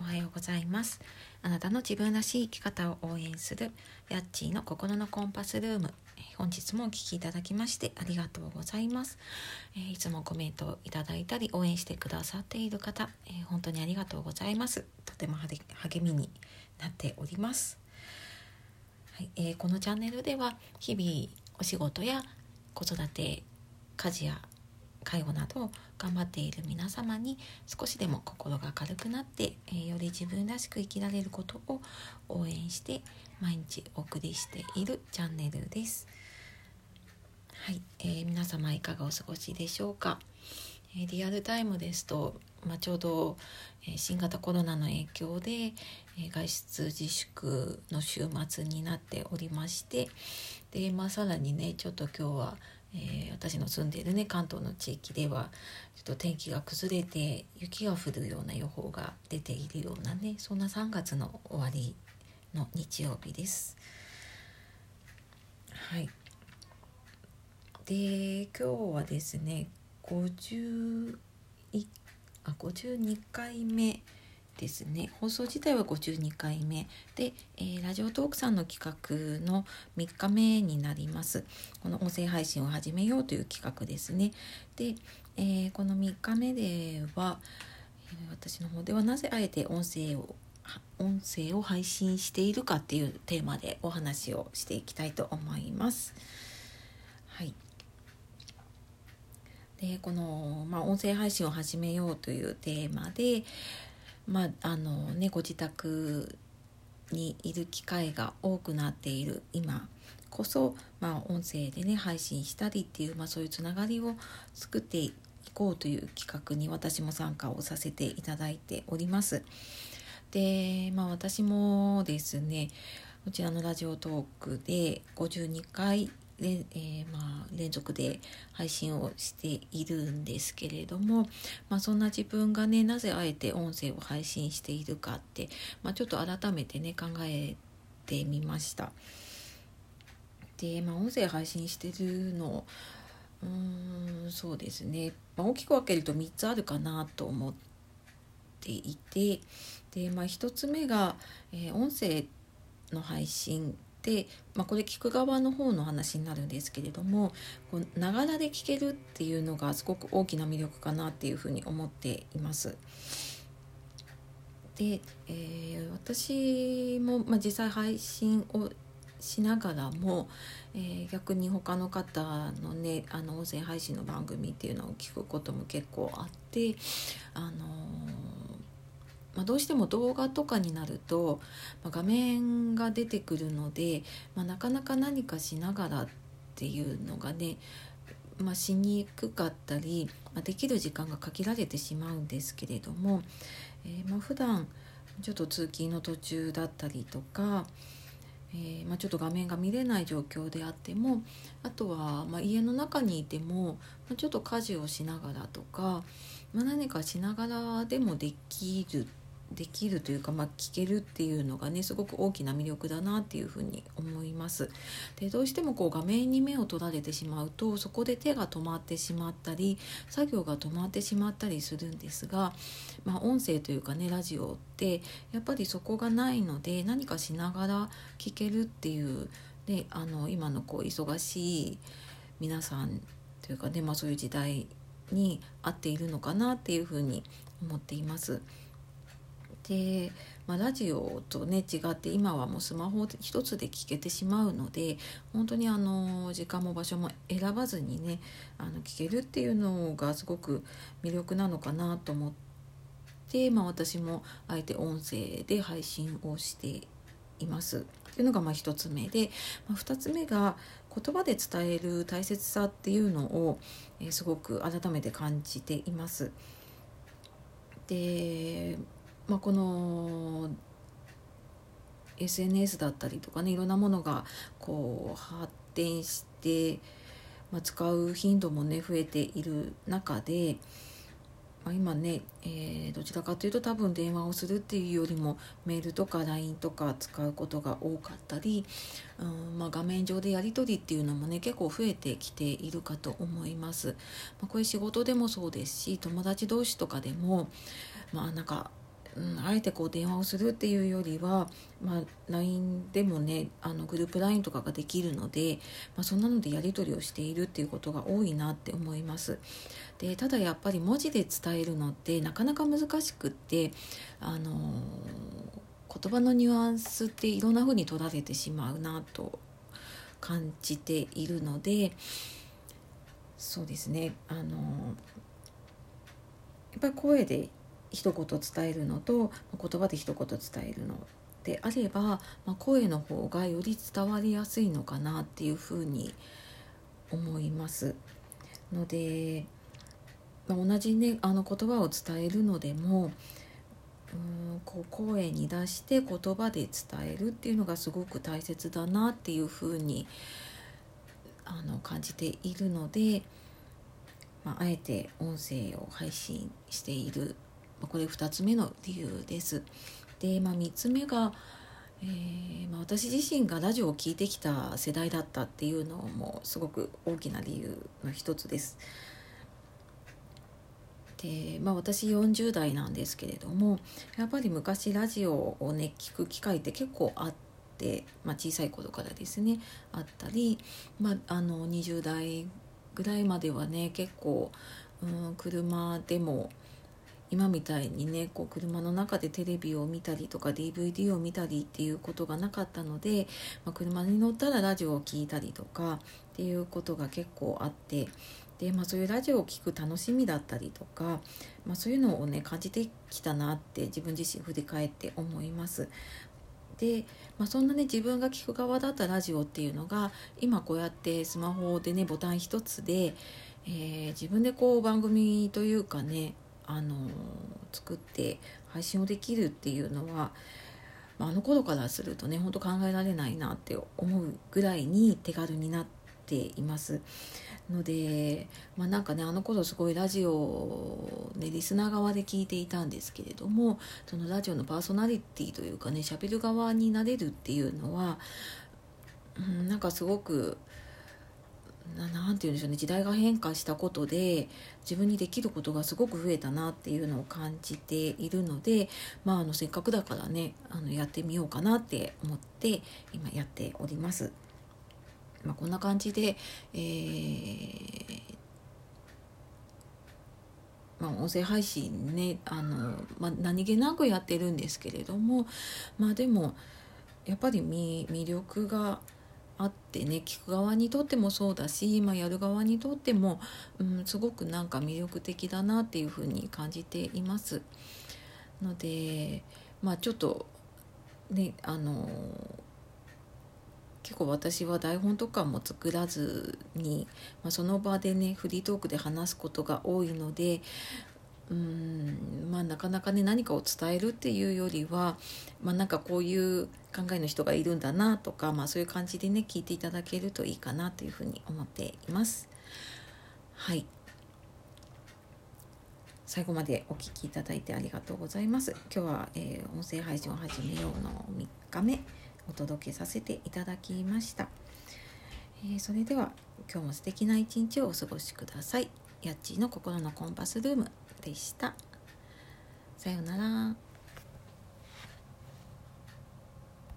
おはようございます。あなたの自分らしい生き方を応援するヤッチーの心のコンパスルーム。本日もお聴きいただきましてありがとうございます、えいつもコメントをいただいたり応援してくださっている方、え本当にありがとうございます。とても励みになっております。はい、えー、このチャンネルでは日々お仕事や子育て家事や介護など頑張っている皆様に少しでも心が軽くなって、えー、より自分らしく生きられることを応援して毎日お送りしているチャンネルです。はい、えー、皆様いかがお過ごしでしょうか。えリアルタイムですと、まあ、ちょうど、え新型コロナの影響で、え外出自粛の週末になっておりましてで、まあ、さらにねちょっと今日はえー、私の住んでいるね関東の地域ではちょっと天気が崩れて雪が降るような予報が出ているようなねそんな3月の終わりの日曜日です。はい、で今日はですね51あ52回目ですね。放送自体は52回目で、えー、ラジオトークさんの企画の3日目になります。この音声配信を始めようという企画ですね。で、えー、この3日目では、私の方ではなぜあえて音声を音声を配信しているかっていうテーマでお話をしていきたいと思います。はい、でこの、まあ、音声配信を始めようというテーマで、まああのねご自宅にいる機会が多くなっている今こそ、まあ、音声でね配信したりっていう、まあ、そういうつながりを作っていこうという企画に私も参加をさせていただいております。で、まあ、私もですねこちらのラジオトークで52回で、えー、まあ、連続で配信をしているんですけれども、まあ、そんな自分がねなぜあえて音声を配信しているかって、まあ、ちょっと改めてね考えてみました。で、まあ、音声配信してるのうーんそうですね、まあ、大きく分けると3つあるかなと思っていてで、まあ、1つ目が、えー、音声の配信で、まあ、これ聞く側の方の話になるんですけれどもながらで聞けるっていうのがすごく大きな魅力かなっていうふうに思っています。で、えー、私も、まあ、実際配信をしながらも、えー、逆に他の方のねあの音声配信の番組っていうのを聞くことも結構あってあのーまあ、どうしても動画とかになると、まあ、画面が出てくるので、まあ、なかなか何かしながらっていうのがね、まあ、しにくかったり、ま、できる時間が限られてしまうんですけれども、えー、ま普段ちょっと通勤の途中だったりとか、えー、ま、ちょっと画面が見れない状況であってもあとは、ま家の中にいても、まちょっと家事をしながらとか、ま何かしながらでもできるっできるというか、まあ、聞けるっていうのがねすごく大きな魅力だなっていうふうに思います。でどうしてもこう画面に目を取られてしまうとそこで手が止まってしまったり作業が止まってしまったりするんですが、まあ、音声というかねラジオってやっぱりそこがないので何かしながら聞けるっていう、ね、あの今のこう忙しい皆さんというかね、まあ、そういう時代に合っているのかなっていうふうに思っています。で、まあ、ラジオとね違って今はもうスマホ一つで聞けてしまうので本当にあの時間も場所も選ばずにねあの聞けるっていうのがすごく魅力なのかなと思って、まあ、私もあえて音声で配信をしています。っていうのがまあ1つ目で、まあ、2つ目が言葉で伝える大切さっていうのを、えー、すごく改めて感じています。でまあ、この SNS だったりとかねいろんなものがこう発展して、まあ、使う頻度もね増えている中で、まあ、今ね、えー、どちらかというと多分電話をするっていうよりもメールとか LINE とか使うことが多かったり、うんまあ、画面上でやり取りっていうのもね結構増えてきているかと思います。まあ、これ仕事でもそうですし友達同士とかでもまあなんかうん、あえてこう電話をするっていうよりは、まあ、LINE でもねあのグループ LINE とかができるので、まあ、そんなのでやり取りをしているっていうことが多いなって思います。でただやっぱり文字で伝えるのってなかなか難しくってあの言葉のニュアンスっていろんな風に取られてしまうなと感じているのでそうですねあのやっぱり声で一言伝えるのと言葉で一言伝えるのであれば、まあ、声の方がより伝わりやすいのかなっていうふうに思います。ので、まあ、同じねあの言葉を伝えるのでもうんこう声に出して言葉で伝えるっていうのがすごく大切だなっていうふうにあの感じているので、まあ、あえて音声を配信しているこれ2つ目の理由です。で、まあ、3つ目が、えーまあ、私自身がラジオを聴いてきた世代だったっていうのもすごく大きな理由の一つです。で、まあ、私40代なんですけれどもやっぱり昔ラジオをね聞く機会って結構あって、まあ、小さい頃からですねあったり、まあ、あの20代ぐらいまではね結構、うん、車でも今みたいにねこう車の中でテレビを見たりとか DVD を見たりっていうことがなかったので、まあ、車に乗ったらラジオを聴いたりとかっていうことが結構あってで、まあ、そういうラジオを聴く楽しみだったりとか、まあ、そういうのをね感じてきたなって自分自身振り返って思います。で、まあ、そんなね自分が聞く側だったラジオっていうのが今こうやってスマホでねボタン一つで、えー、自分でこう番組というかねあの作って配信をできるっていうのは、まあ、あの頃からするとね本当考えられないなって思うぐらいに手軽になっています。ので、まあ、なんかねあの頃すごいラジオ、ね、リスナー側で聞いていたんですけれどもそのラジオのパーソナリティというかね喋る側になれるっていうのは、うん、なんかすごく何て言うんでしょうね時代が変化したことで自分にできることがすごく増えたなっていうのを感じているので、まあ、あのせっかくだからねあのやってみようかなって思って今やっております。まあ、こんな感じで、えーまあ、音声配信ねあの、まあ、何気なくやってるんですけれどもまあでもやっぱり魅力があってね聞く側にとってもそうだし今やる側にとっても、うん、すごくなんか魅力的だなっていうふうに感じています。のでまあちょっとねあの結構私は台本とかも作らずに、まあ、その場でねフリートークで話すことが多いのでうんまあなかなかね何かを伝えるっていうよりは、まあ、なんかこういう考えの人がいるんだなとか、まあ、そういう感じでね聞いていただけるといいかなというふうに思っています。はい最後までお聴きいただいてありがとうございます。今日は、えー、音声配信を始めようの3日目お届けさせていただきました。えー、それでは今日も素敵な一日をお過ごしください。やっちーの心のコンパスルームでした。さようなら。